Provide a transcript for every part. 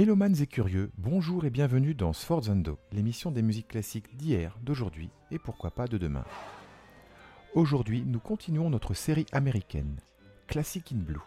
Mélomanes et curieux, bonjour et bienvenue dans Sforzando, l'émission des musiques classiques d'hier, d'aujourd'hui et pourquoi pas de demain. Aujourd'hui, nous continuons notre série américaine, Classic in Blue.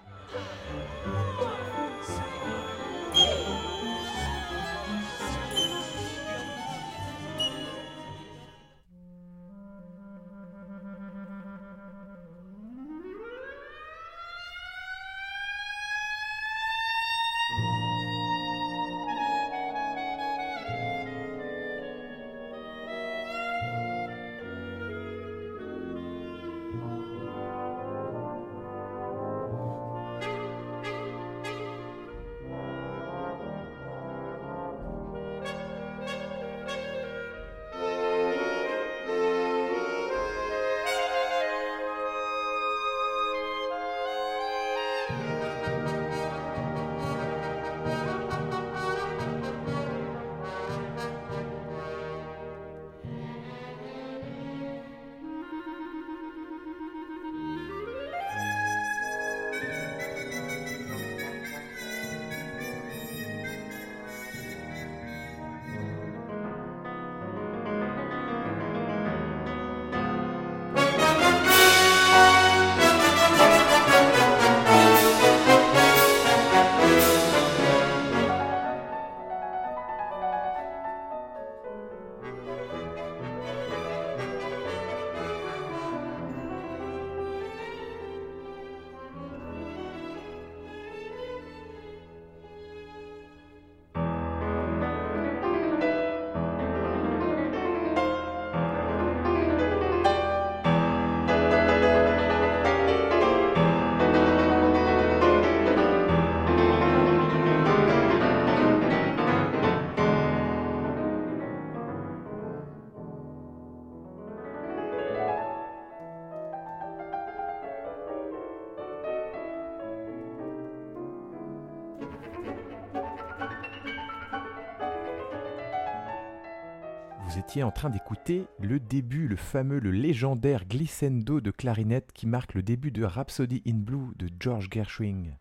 En train d'écouter le début, le fameux, le légendaire glissando de clarinette qui marque le début de Rhapsody in Blue de George Gershwin.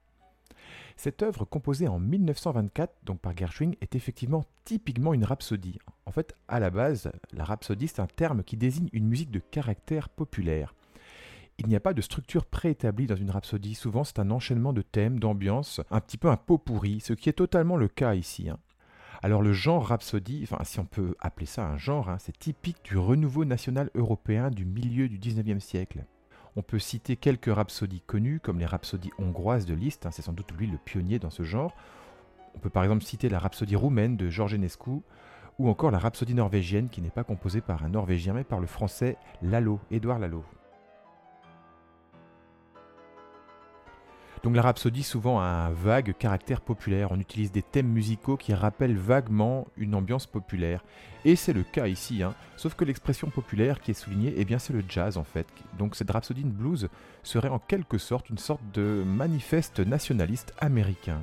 Cette œuvre, composée en 1924 donc par Gershwin, est effectivement typiquement une rhapsodie. En fait, à la base, la rhapsodie c'est un terme qui désigne une musique de caractère populaire. Il n'y a pas de structure préétablie dans une rhapsodie, souvent c'est un enchaînement de thèmes, d'ambiances, un petit peu un pot pourri, ce qui est totalement le cas ici. hein. Alors le genre rhapsodie, enfin si on peut appeler ça un genre, hein, c'est typique du renouveau national européen du milieu du 19e siècle. On peut citer quelques rhapsodies connues, comme les rhapsodies hongroises de Liszt, hein, c'est sans doute lui le pionnier dans ce genre. On peut par exemple citer la rhapsodie roumaine de Georges Enescu, ou encore la rhapsodie norvégienne qui n'est pas composée par un norvégien mais par le français Lalo, Édouard Lalo. Donc la rhapsodie souvent a un vague caractère populaire, on utilise des thèmes musicaux qui rappellent vaguement une ambiance populaire. Et c'est le cas ici, hein. sauf que l'expression populaire qui est soulignée, eh bien c'est le jazz en fait. Donc cette rhapsodie in blues serait en quelque sorte une sorte de manifeste nationaliste américain.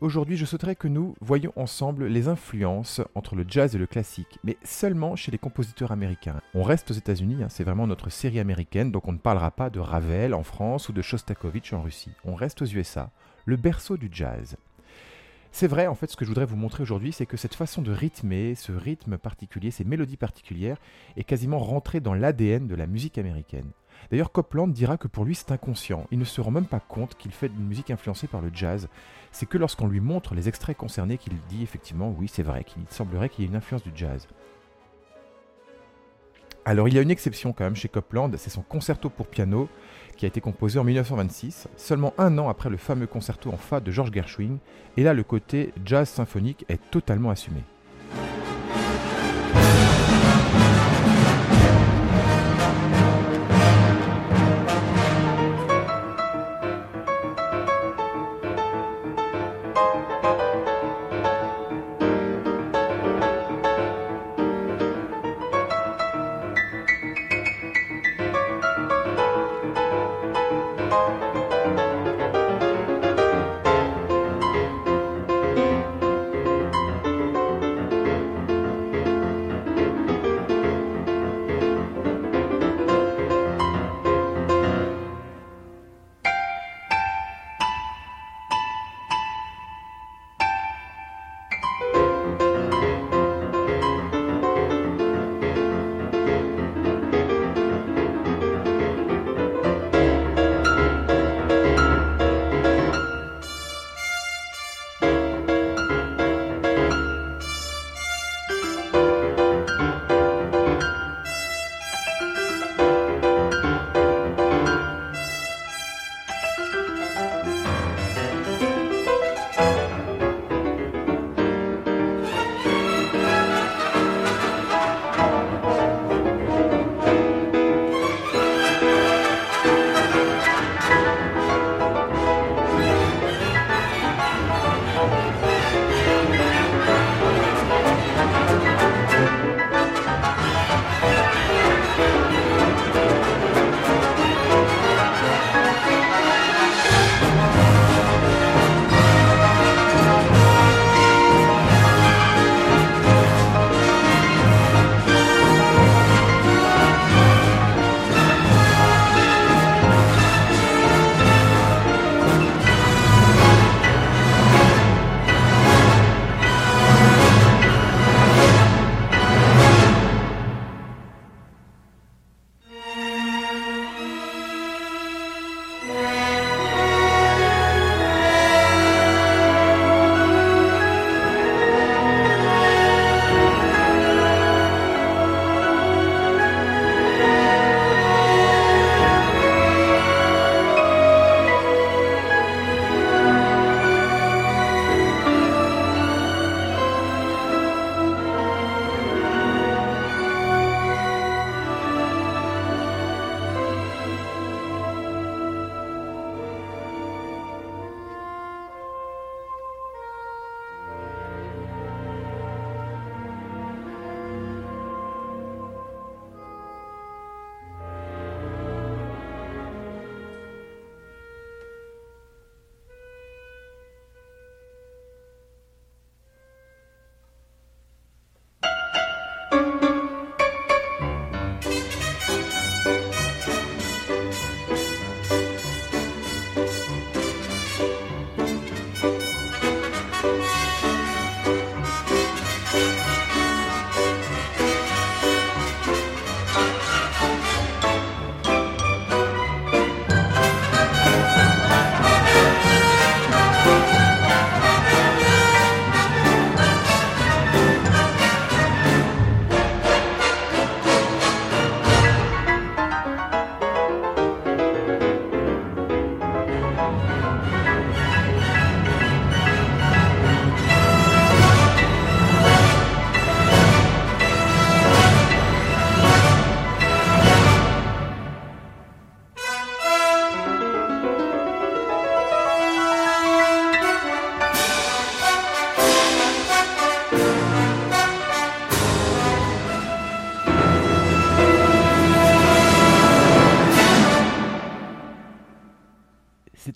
Aujourd'hui je souhaiterais que nous voyions ensemble les influences entre le jazz et le classique, mais seulement chez les compositeurs américains. On reste aux États-Unis, hein, c'est vraiment notre série américaine, donc on ne parlera pas de Ravel en France ou de Shostakovich en Russie. On reste aux USA, le berceau du jazz. C'est vrai, en fait, ce que je voudrais vous montrer aujourd'hui, c'est que cette façon de rythmer, ce rythme particulier, ces mélodies particulières, est quasiment rentré dans l'ADN de la musique américaine. D'ailleurs, Copland dira que pour lui c'est inconscient, il ne se rend même pas compte qu'il fait une musique influencée par le jazz. C'est que lorsqu'on lui montre les extraits concernés qu'il dit effectivement oui c'est vrai, qu'il semblerait qu'il y ait une influence du jazz. Alors il y a une exception quand même chez Copland, c'est son concerto pour piano qui a été composé en 1926, seulement un an après le fameux concerto en fa de George Gershwin, et là le côté jazz symphonique est totalement assumé.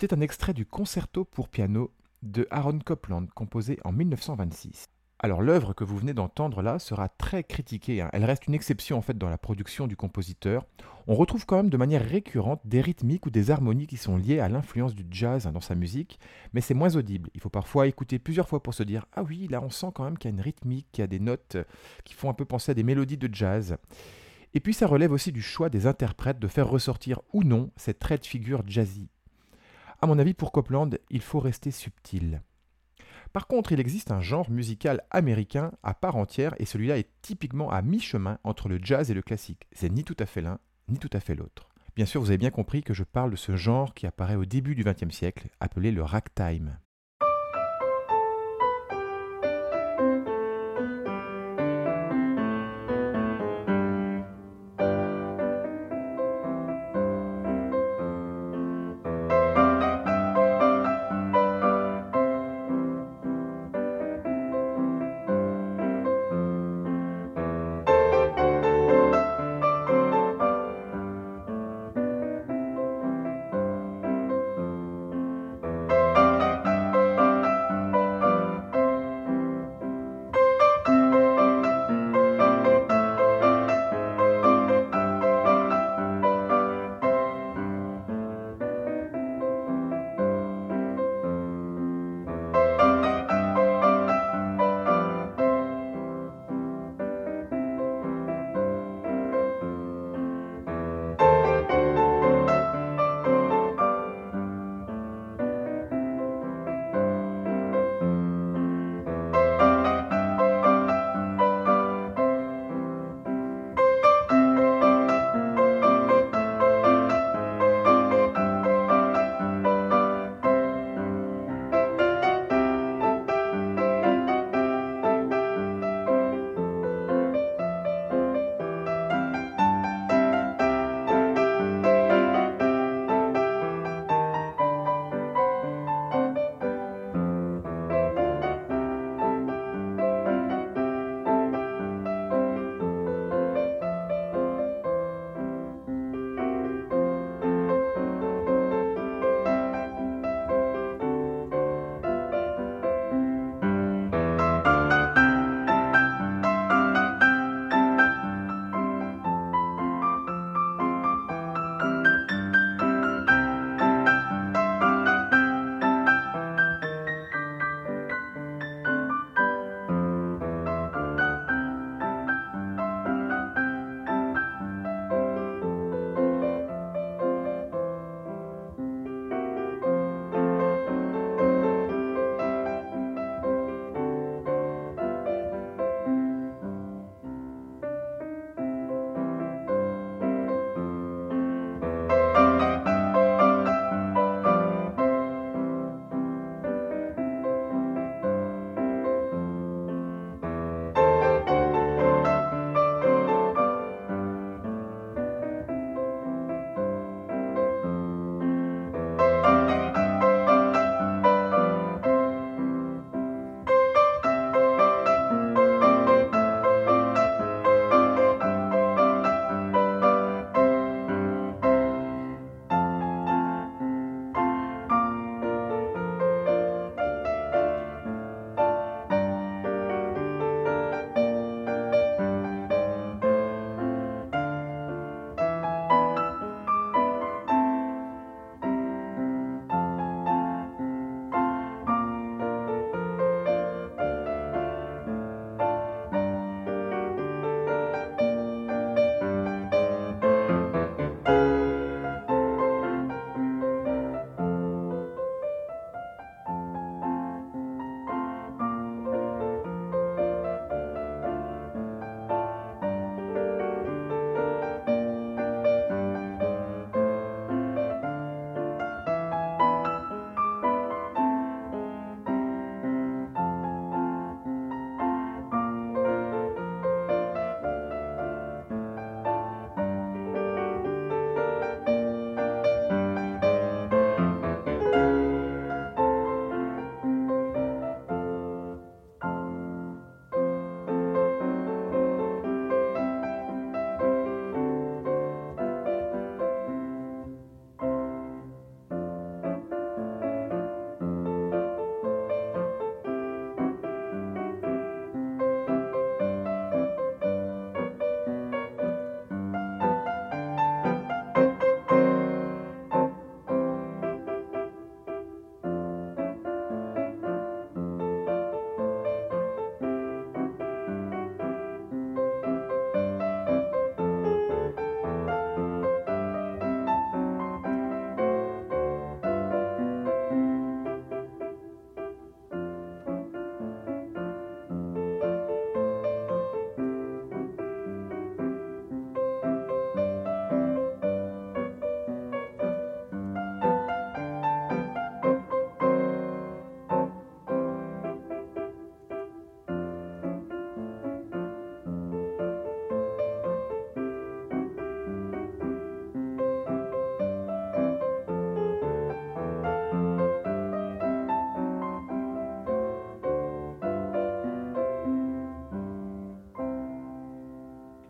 C'était un extrait du concerto pour piano de Aaron Copland, composé en 1926. Alors l'œuvre que vous venez d'entendre là sera très critiquée. Hein. Elle reste une exception en fait dans la production du compositeur. On retrouve quand même de manière récurrente des rythmiques ou des harmonies qui sont liées à l'influence du jazz hein, dans sa musique, mais c'est moins audible. Il faut parfois écouter plusieurs fois pour se dire ah oui là on sent quand même qu'il y a une rythmique, qu'il y a des notes qui font un peu penser à des mélodies de jazz. Et puis ça relève aussi du choix des interprètes de faire ressortir ou non cette trait de figure jazzy. À mon avis pour Copland il faut rester subtil. Par contre, il existe un genre musical américain à part entière et celui-là est typiquement à mi-chemin entre le jazz et le classique. C'est ni tout à fait l'un, ni tout à fait l'autre. Bien sûr, vous avez bien compris que je parle de ce genre qui apparaît au début du XXe siècle, appelé le ragtime.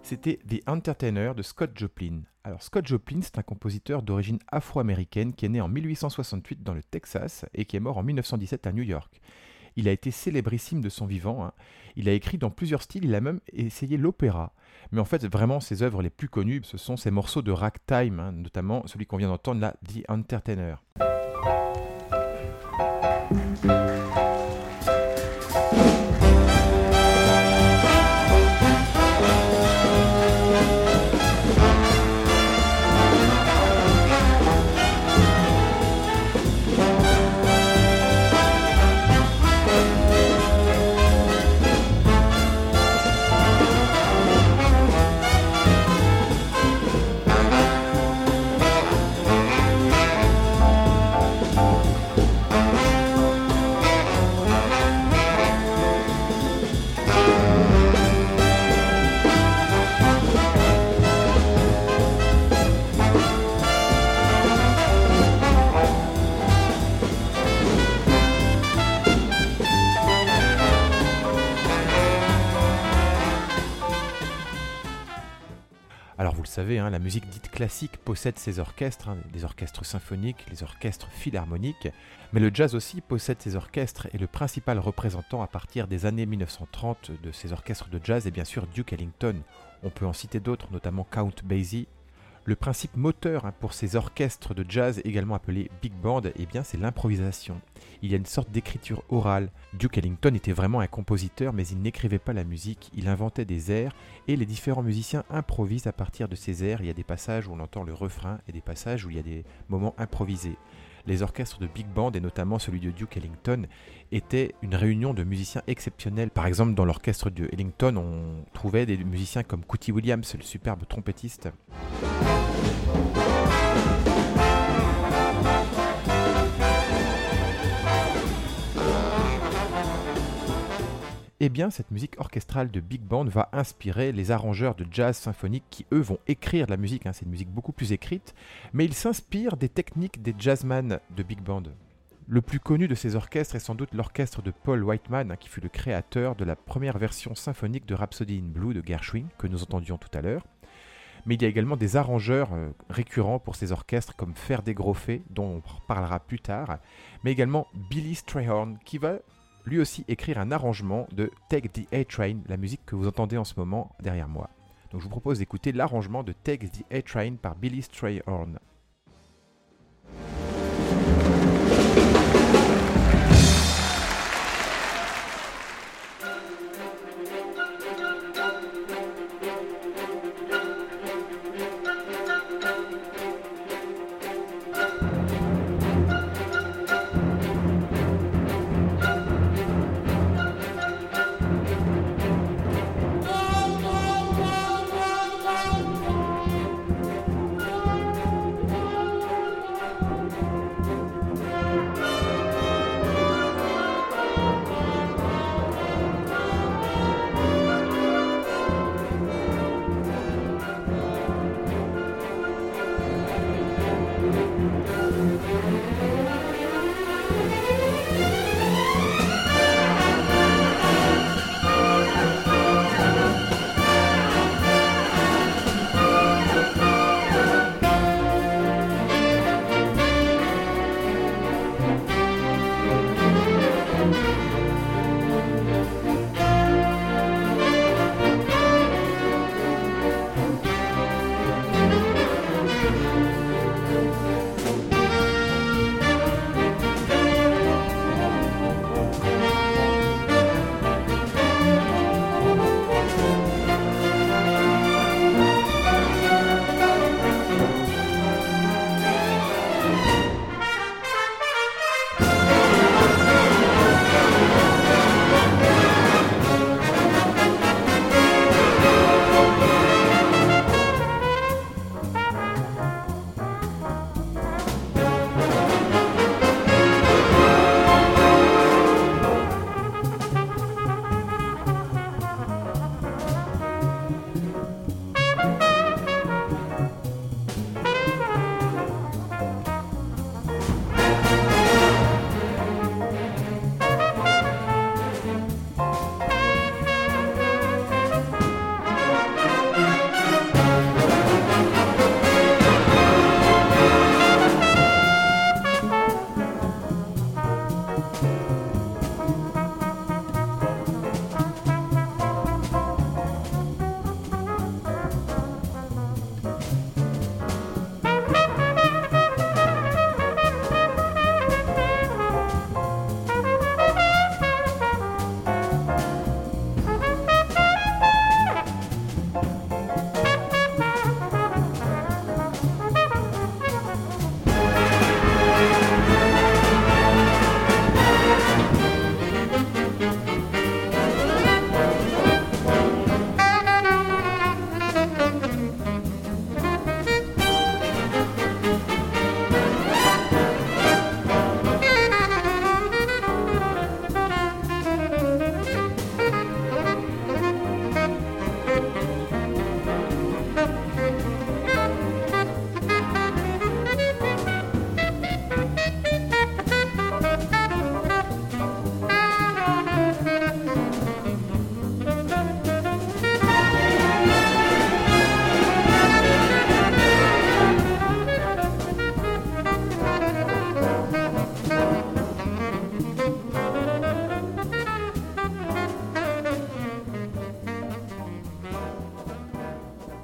C'était The Entertainer de Scott Joplin. Alors Scott Joplin, c'est un compositeur d'origine afro-américaine qui est né en 1868 dans le Texas et qui est mort en 1917 à New York. Il a été célébrissime de son vivant. Hein. Il a écrit dans plusieurs styles, il a même essayé l'opéra. Mais en fait, vraiment, ses œuvres les plus connues, ce sont ses morceaux de ragtime, hein, notamment celui qu'on vient d'entendre là, The Entertainer. Savez, hein, la musique dite classique possède ses orchestres, hein, les orchestres symphoniques, les orchestres philharmoniques, mais le jazz aussi possède ses orchestres et le principal représentant à partir des années 1930 de ces orchestres de jazz est bien sûr Duke Ellington. On peut en citer d'autres, notamment Count Basie, le principe moteur hein, pour ces orchestres de jazz, également appelés big band, eh c'est l'improvisation. Il y a une sorte d'écriture orale. Duke Ellington était vraiment un compositeur, mais il n'écrivait pas la musique, il inventait des airs, et les différents musiciens improvisent à partir de ces airs. Il y a des passages où on entend le refrain et des passages où il y a des moments improvisés les orchestres de big band, et notamment celui de Duke Ellington, étaient une réunion de musiciens exceptionnels. Par exemple, dans l'orchestre de Ellington, on trouvait des musiciens comme Cootie Williams, le superbe trompettiste. Eh bien cette musique orchestrale de big band va inspirer les arrangeurs de jazz symphonique qui eux vont écrire la musique, hein. c'est une musique beaucoup plus écrite, mais ils s'inspirent des techniques des jazzman de big band. Le plus connu de ces orchestres est sans doute l'orchestre de Paul Whiteman, hein, qui fut le créateur de la première version symphonique de Rhapsody in Blue de Gershwin, que nous entendions tout à l'heure. Mais il y a également des arrangeurs euh, récurrents pour ces orchestres comme Ferdé Groffet, dont on parlera plus tard, mais également Billy Strayhorn, qui va lui aussi écrire un arrangement de Take the A-Train, la musique que vous entendez en ce moment derrière moi. Donc je vous propose d'écouter l'arrangement de Take the A-Train par Billy Strayhorn.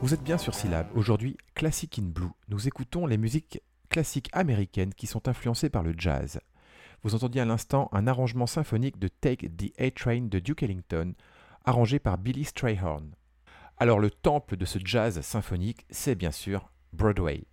Vous êtes bien sur Syllab. Aujourd'hui, Classic in Blue. Nous écoutons les musiques classiques américaines qui sont influencées par le jazz. Vous entendiez à l'instant un arrangement symphonique de Take the A-Train de Duke Ellington, arrangé par Billy Strayhorn. Alors le temple de ce jazz symphonique, c'est bien sûr Broadway.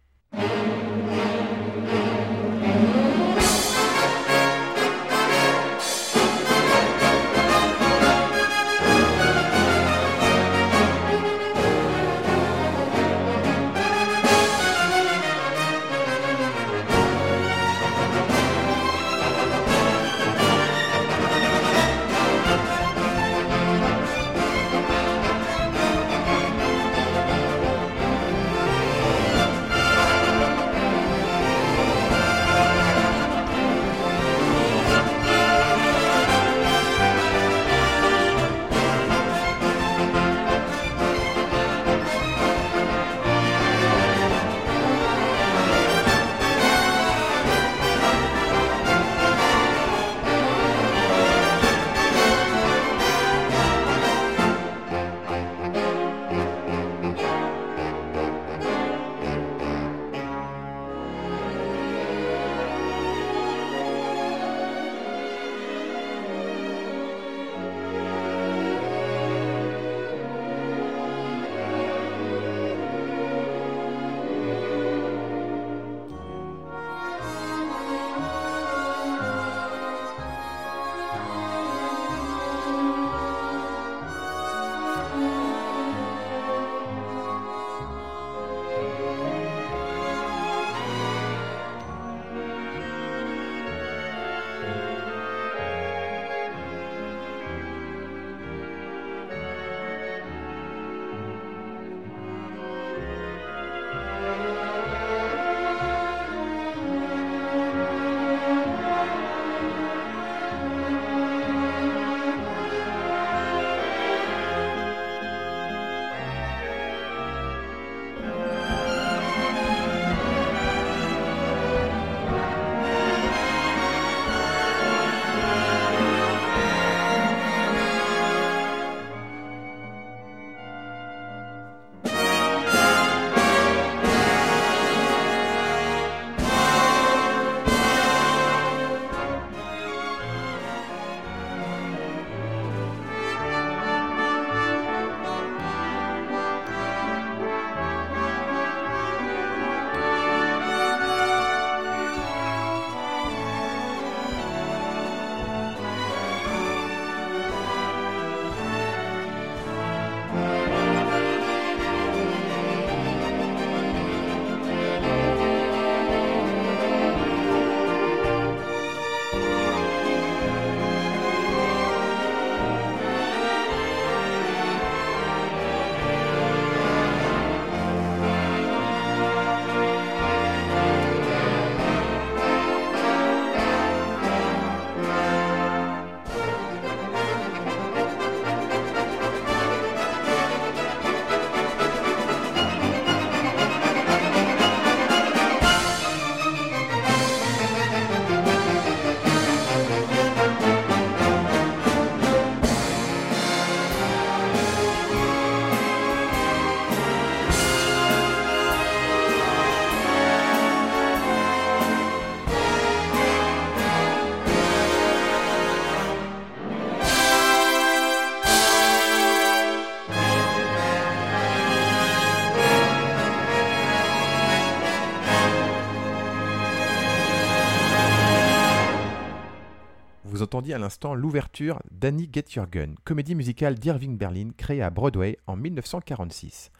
À l'instant l'ouverture d'Annie Get Your Gun, comédie musicale d'Irving Berlin créée à Broadway en 1946.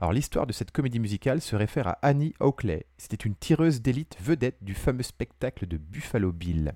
Alors l'histoire de cette comédie musicale se réfère à Annie Oakley. C'était une tireuse d'élite vedette du fameux spectacle de Buffalo Bill.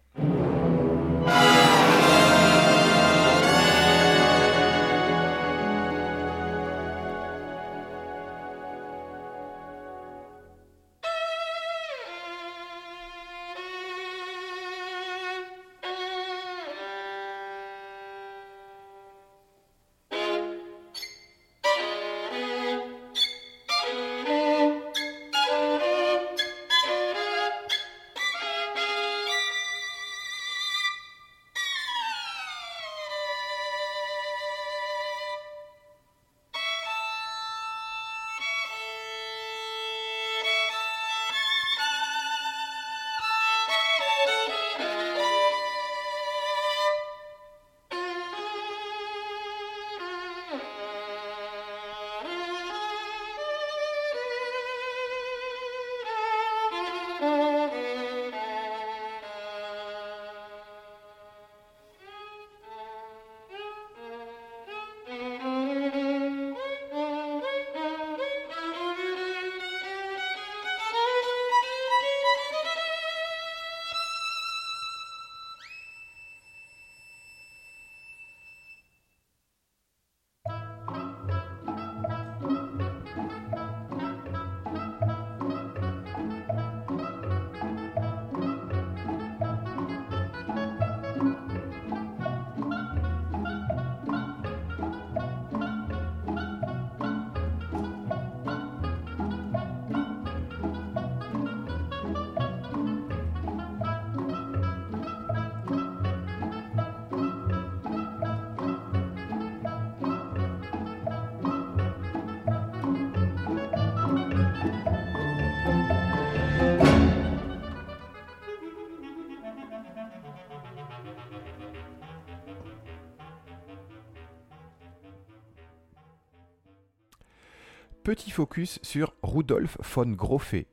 Petit focus sur Rudolf von Grofé,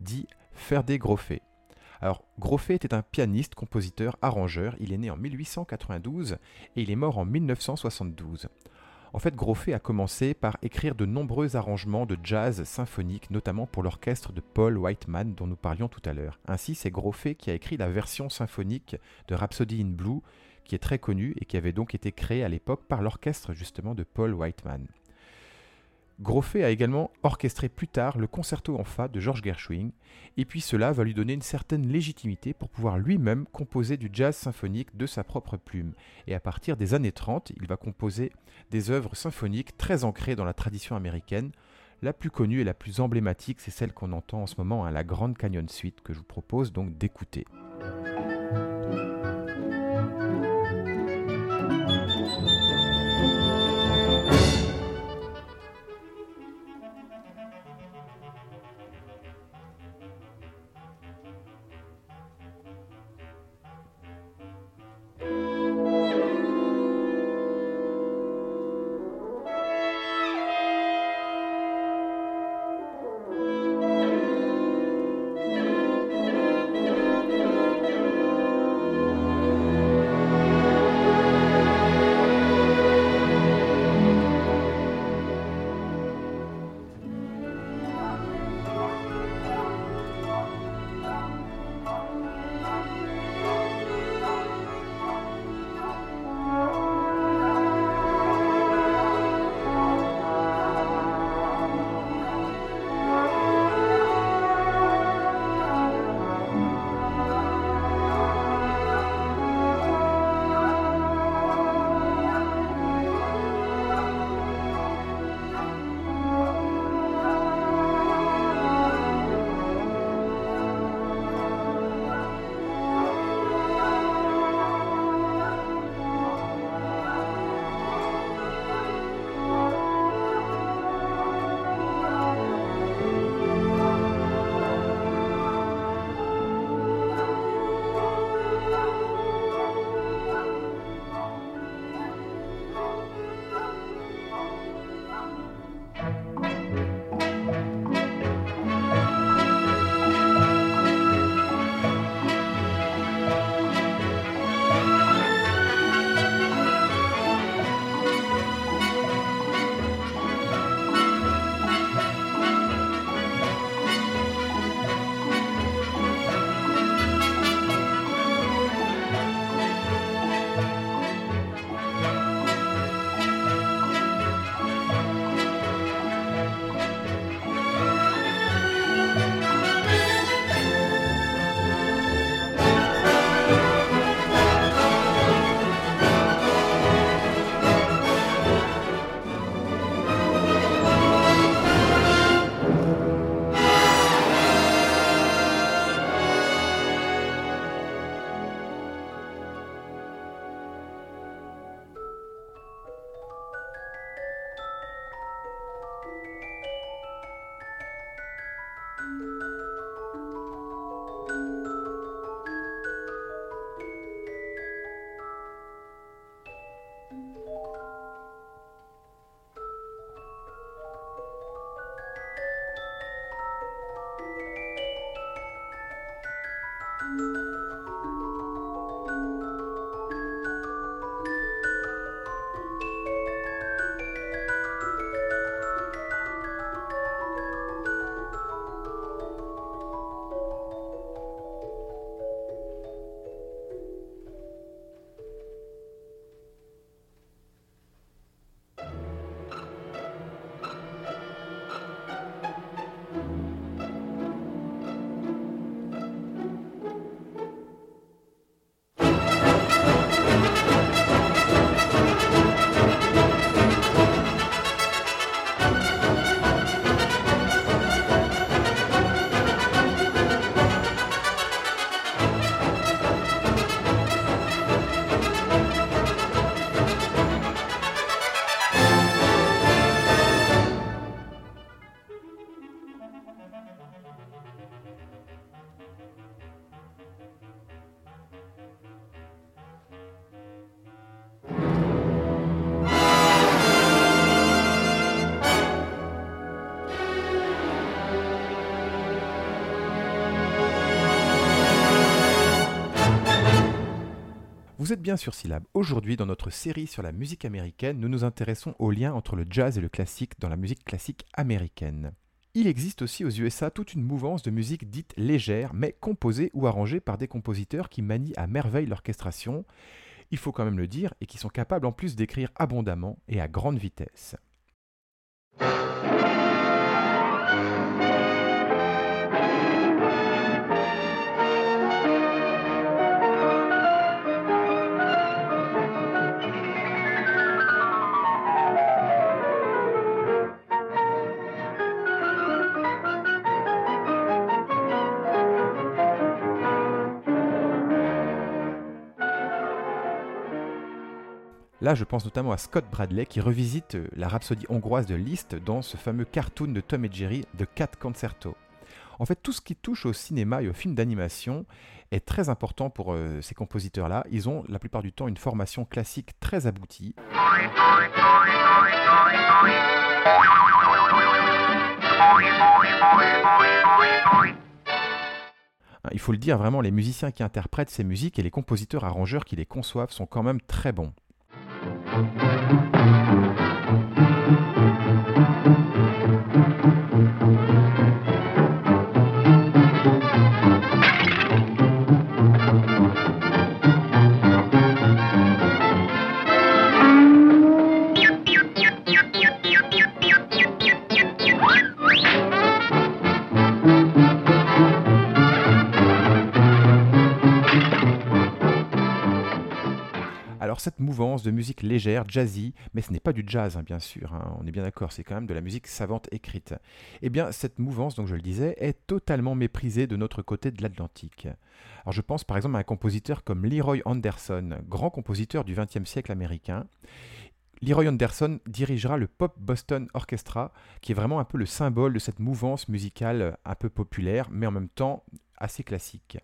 dit Ferdé Grofé. Alors, Grofé était un pianiste, compositeur, arrangeur. Il est né en 1892 et il est mort en 1972. En fait, Grofé a commencé par écrire de nombreux arrangements de jazz symphonique, notamment pour l'orchestre de Paul Whiteman dont nous parlions tout à l'heure. Ainsi, c'est Grofé qui a écrit la version symphonique de Rhapsody in Blue, qui est très connue et qui avait donc été créée à l'époque par l'orchestre justement de Paul Whiteman. Grofé a également orchestré plus tard le concerto en fa de George Gershwin, et puis cela va lui donner une certaine légitimité pour pouvoir lui-même composer du jazz symphonique de sa propre plume. Et à partir des années 30, il va composer des œuvres symphoniques très ancrées dans la tradition américaine. La plus connue et la plus emblématique, c'est celle qu'on entend en ce moment à la Grande Canyon Suite, que je vous propose donc d'écouter. Vous êtes bien sur Syllab. Aujourd'hui, dans notre série sur la musique américaine, nous nous intéressons au lien entre le jazz et le classique dans la musique classique américaine. Il existe aussi aux USA toute une mouvance de musique dite légère, mais composée ou arrangée par des compositeurs qui manient à merveille l'orchestration, il faut quand même le dire, et qui sont capables en plus d'écrire abondamment et à grande vitesse. Là, je pense notamment à Scott Bradley qui revisite euh, la rhapsodie hongroise de Liszt dans ce fameux cartoon de Tom et Jerry, The Cat Concerto. En fait, tout ce qui touche au cinéma et aux films d'animation est très important pour euh, ces compositeurs-là. Ils ont la plupart du temps une formation classique très aboutie. Il faut le dire, vraiment, les musiciens qui interprètent ces musiques et les compositeurs arrangeurs qui les conçoivent sont quand même très bons. Cette de musique légère, jazzy, mais ce n'est pas du jazz, hein, bien sûr, hein, on est bien d'accord, c'est quand même de la musique savante écrite. Eh bien, cette mouvance, donc je le disais, est totalement méprisée de notre côté de l'Atlantique. Alors je pense par exemple à un compositeur comme Leroy Anderson, grand compositeur du XXe siècle américain. Leroy Anderson dirigera le Pop Boston Orchestra, qui est vraiment un peu le symbole de cette mouvance musicale un peu populaire, mais en même temps assez classique.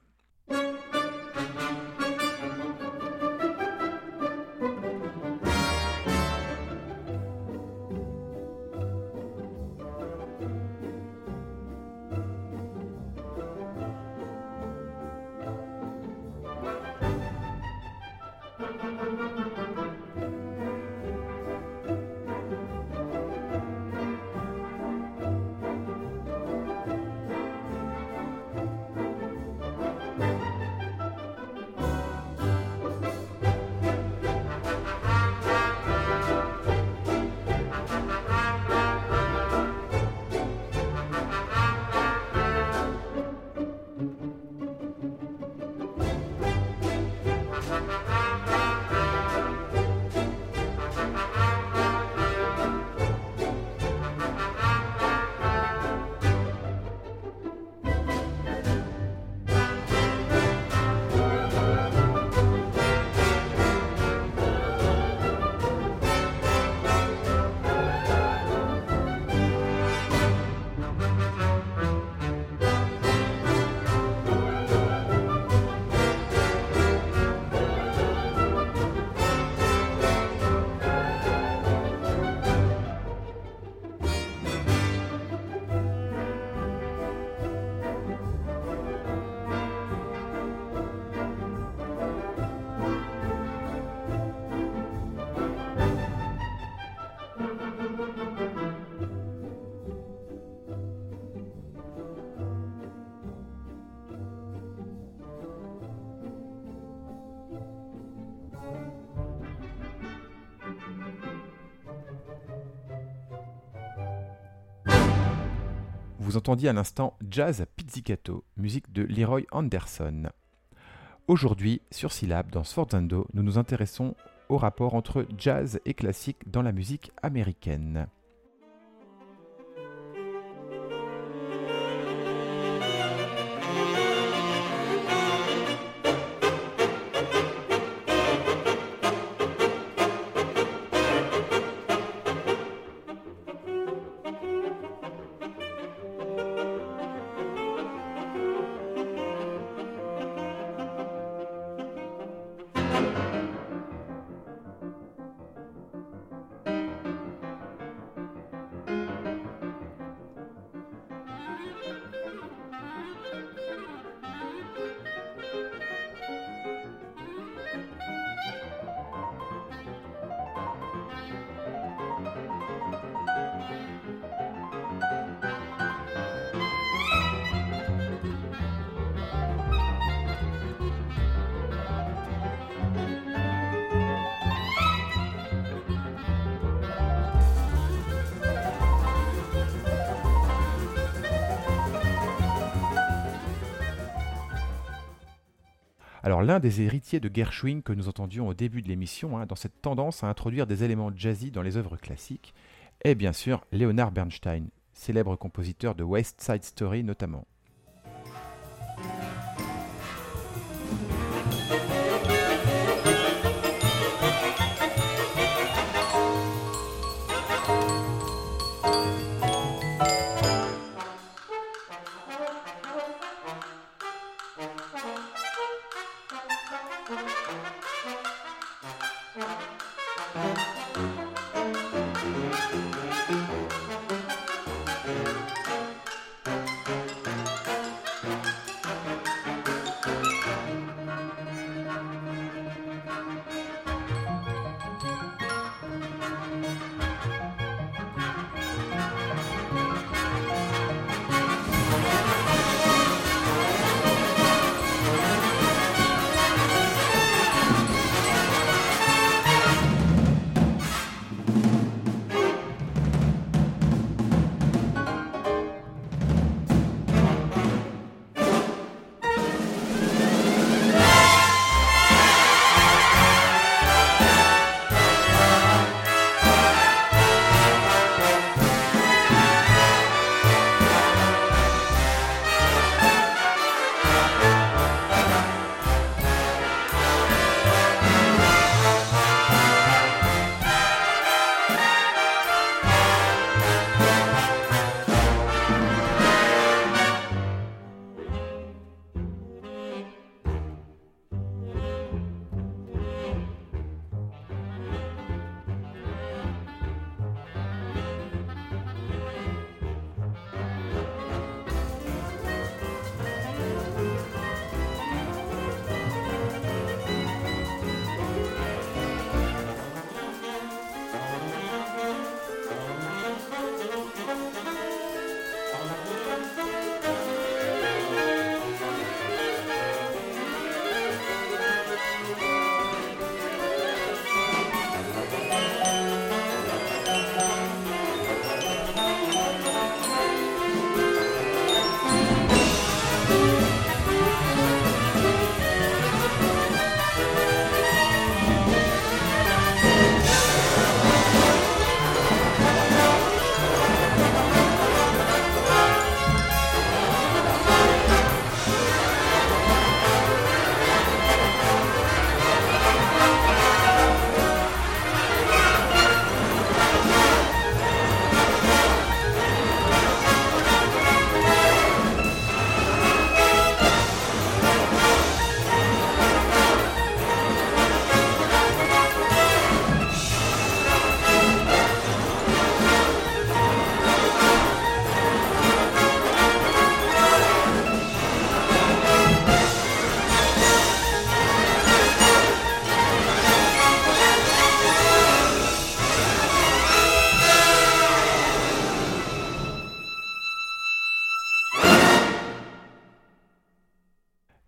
Vous entendiez à l'instant Jazz Pizzicato, musique de Leroy Anderson. Aujourd'hui, sur Syllab, dans Sforzando, nous nous intéressons au rapport entre jazz et classique dans la musique américaine. Alors l'un des héritiers de Gershwin que nous entendions au début de l'émission, hein, dans cette tendance à introduire des éléments jazzy dans les œuvres classiques, est bien sûr Leonard Bernstein, célèbre compositeur de West Side Story notamment.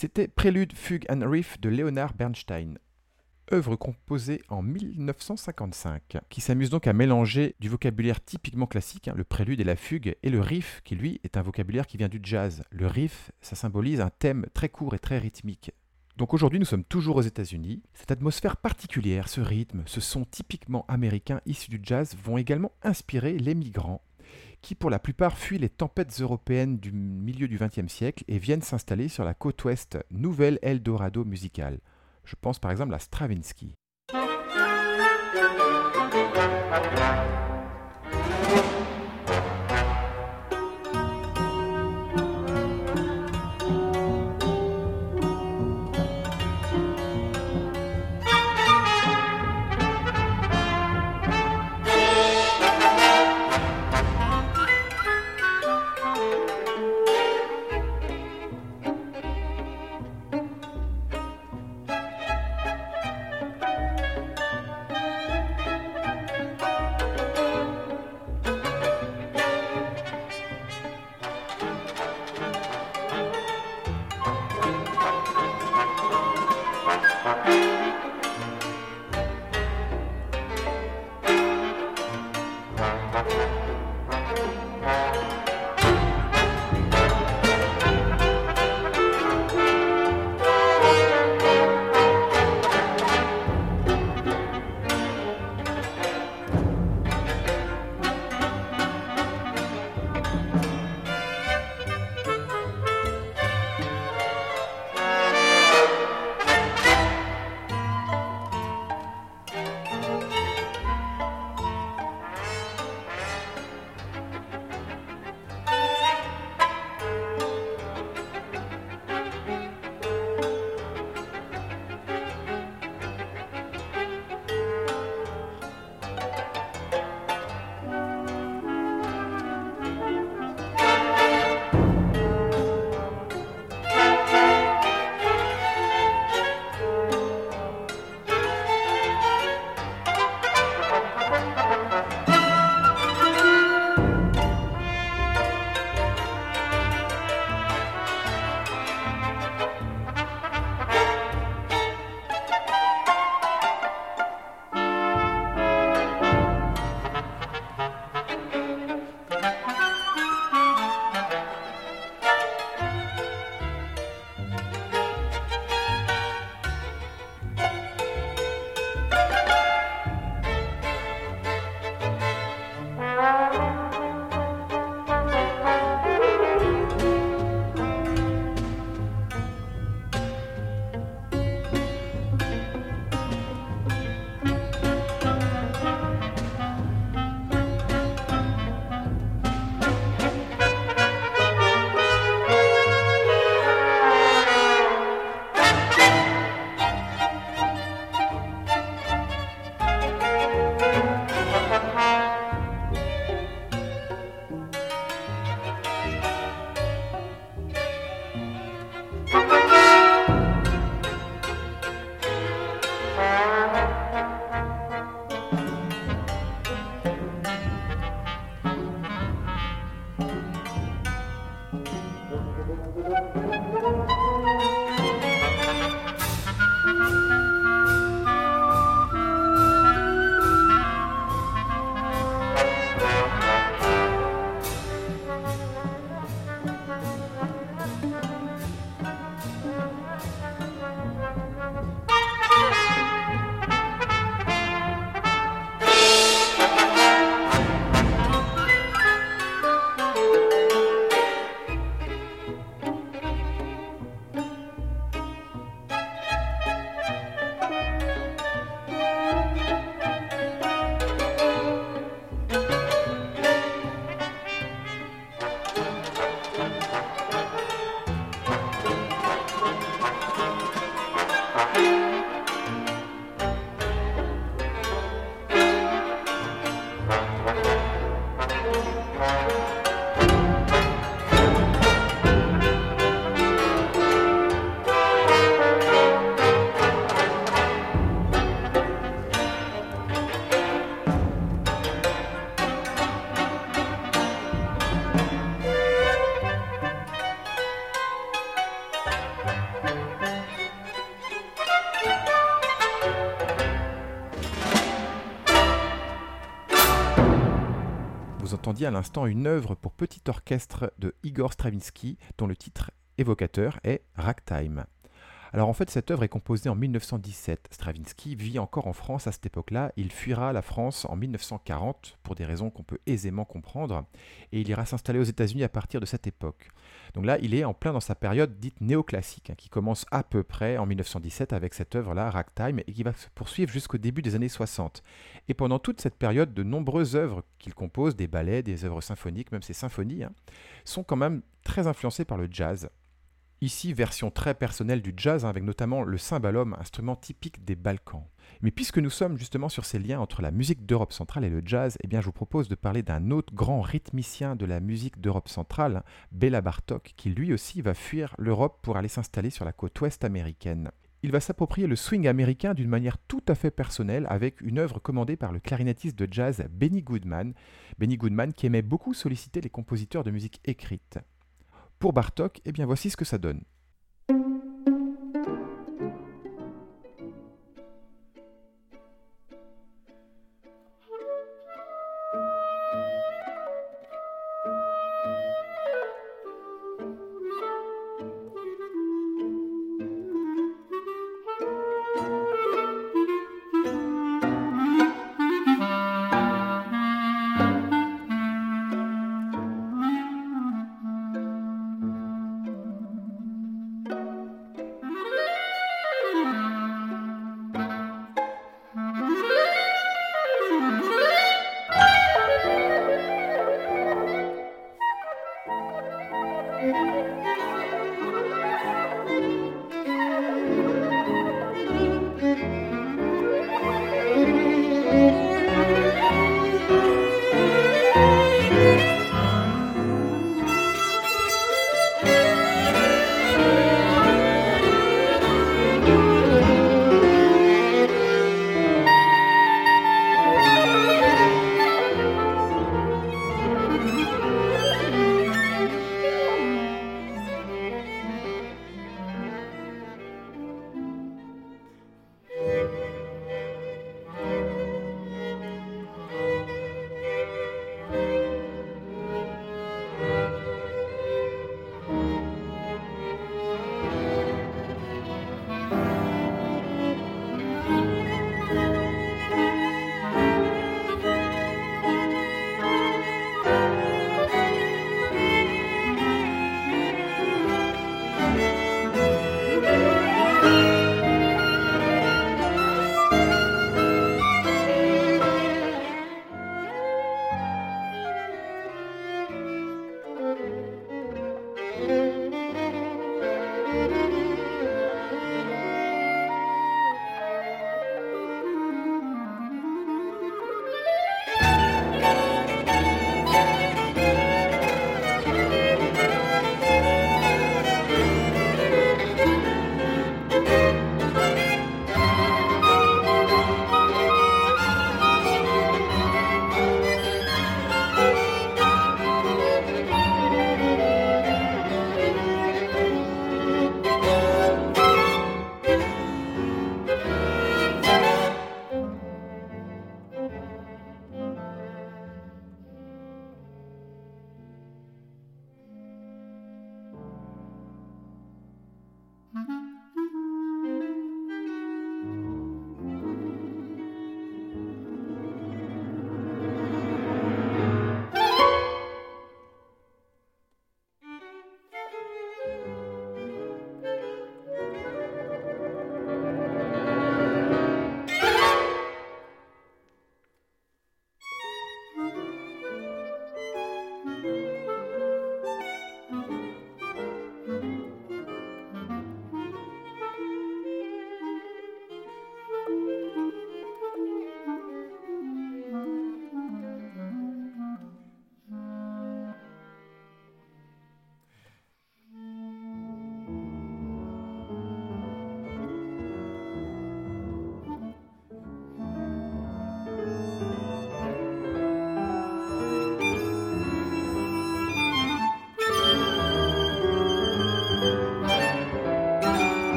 C'était Prélude, Fugue and Riff de Leonard Bernstein, œuvre composée en 1955, qui s'amuse donc à mélanger du vocabulaire typiquement classique, hein, le prélude et la fugue, et le riff, qui lui est un vocabulaire qui vient du jazz. Le riff, ça symbolise un thème très court et très rythmique. Donc aujourd'hui, nous sommes toujours aux États-Unis. Cette atmosphère particulière, ce rythme, ce son typiquement américain issu du jazz vont également inspirer les migrants qui pour la plupart fuient les tempêtes européennes du milieu du XXe siècle et viennent s'installer sur la côte ouest, nouvelle Eldorado musicale. Je pense par exemple à Stravinsky. À l'instant une œuvre pour petit orchestre de Igor Stravinsky dont le titre évocateur est Ragtime. Alors en fait, cette œuvre est composée en 1917. Stravinsky vit encore en France à cette époque-là. Il fuira la France en 1940 pour des raisons qu'on peut aisément comprendre et il ira s'installer aux États-Unis à partir de cette époque. Donc là, il est en plein dans sa période dite néoclassique, hein, qui commence à peu près en 1917 avec cette œuvre-là, Ragtime, et qui va se poursuivre jusqu'au début des années 60. Et pendant toute cette période, de nombreuses œuvres qu'il compose, des ballets, des œuvres symphoniques, même ses symphonies, hein, sont quand même très influencées par le jazz. Ici, version très personnelle du jazz, hein, avec notamment le cymbalum, instrument typique des Balkans. Mais puisque nous sommes justement sur ces liens entre la musique d'Europe centrale et le jazz, eh bien je vous propose de parler d'un autre grand rythmicien de la musique d'Europe centrale, Béla Bartok, qui lui aussi va fuir l'Europe pour aller s'installer sur la côte ouest américaine. Il va s'approprier le swing américain d'une manière tout à fait personnelle avec une œuvre commandée par le clarinettiste de jazz Benny Goodman. Benny Goodman qui aimait beaucoup solliciter les compositeurs de musique écrite. Pour Bartok, eh bien voici ce que ça donne.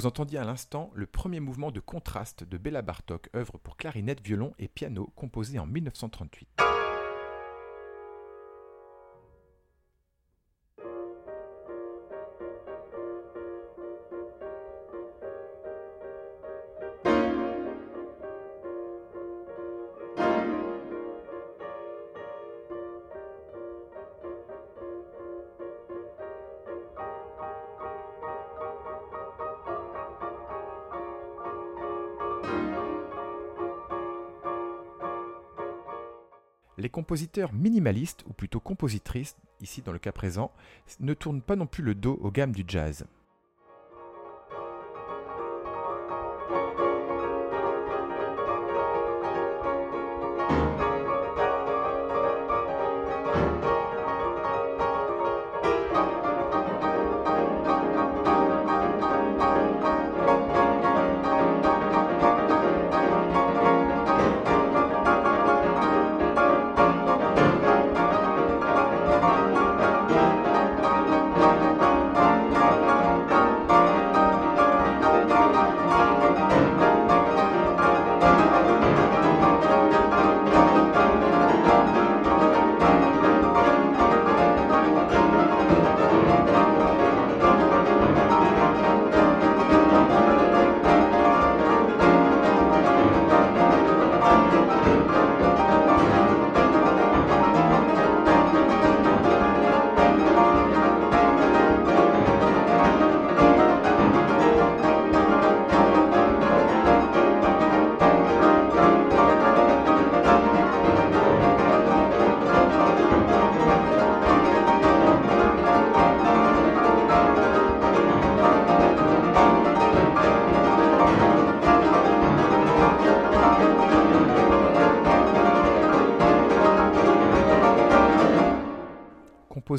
Vous entendiez à l'instant le premier mouvement de contraste de Béla Bartok, œuvre pour clarinette, violon et piano composée en 1938. Compositeurs minimalistes, ou plutôt compositrices, ici dans le cas présent, ne tournent pas non plus le dos aux gammes du jazz.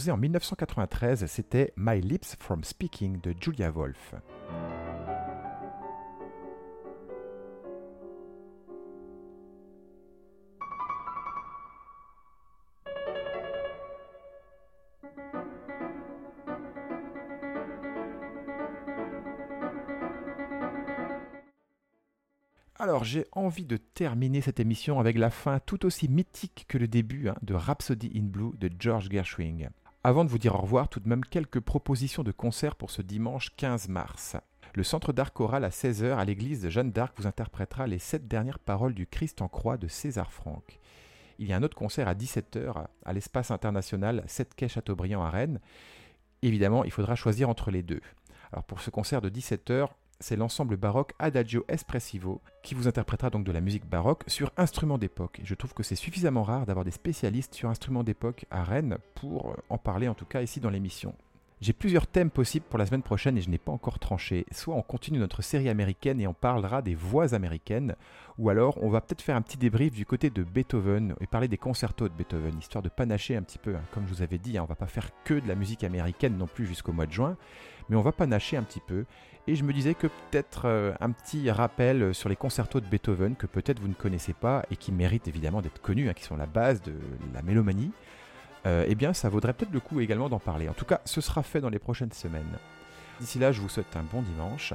En 1993, c'était My Lips from Speaking de Julia Wolf. Alors j'ai envie de terminer cette émission avec la fin tout aussi mythique que le début hein, de Rhapsody in Blue de George Gershwin. Avant de vous dire au revoir, tout de même quelques propositions de concerts pour ce dimanche 15 mars. Le Centre d'art choral à 16h à l'église de Jeanne d'Arc vous interprétera les sept dernières paroles du Christ en croix de César Franck. Il y a un autre concert à 17h à l'espace international 7 quai Chateaubriand à Rennes. Évidemment, il faudra choisir entre les deux. Alors pour ce concert de 17h, c'est l'ensemble baroque Adagio Espressivo qui vous interprétera donc de la musique baroque sur instruments d'époque. Je trouve que c'est suffisamment rare d'avoir des spécialistes sur instruments d'époque à Rennes pour en parler en tout cas ici dans l'émission. J'ai plusieurs thèmes possibles pour la semaine prochaine et je n'ai pas encore tranché. Soit on continue notre série américaine et on parlera des voix américaines, ou alors on va peut-être faire un petit débrief du côté de Beethoven et parler des concertos de Beethoven, histoire de panacher un petit peu. Hein. Comme je vous avais dit, on hein, on va pas faire que de la musique américaine non plus jusqu'au mois de juin, mais on va panacher un petit peu et je me disais que peut-être euh, un petit rappel sur les concertos de Beethoven que peut-être vous ne connaissez pas et qui méritent évidemment d'être connus, hein, qui sont la base de la mélomanie, euh, eh bien ça vaudrait peut-être le coup également d'en parler. En tout cas, ce sera fait dans les prochaines semaines. D'ici là, je vous souhaite un bon dimanche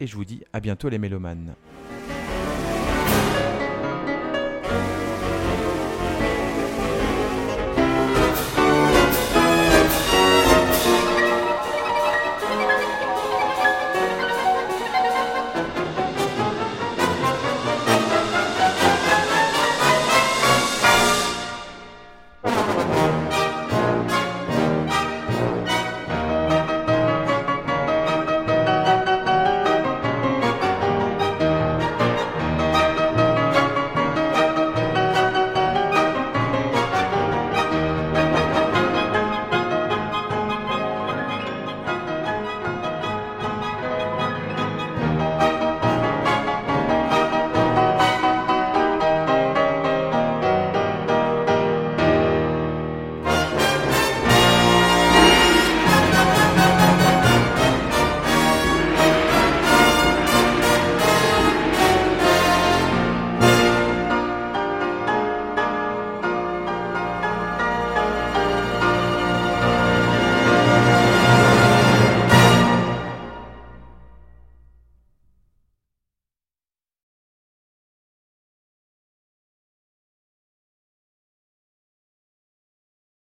et je vous dis à bientôt les mélomanes.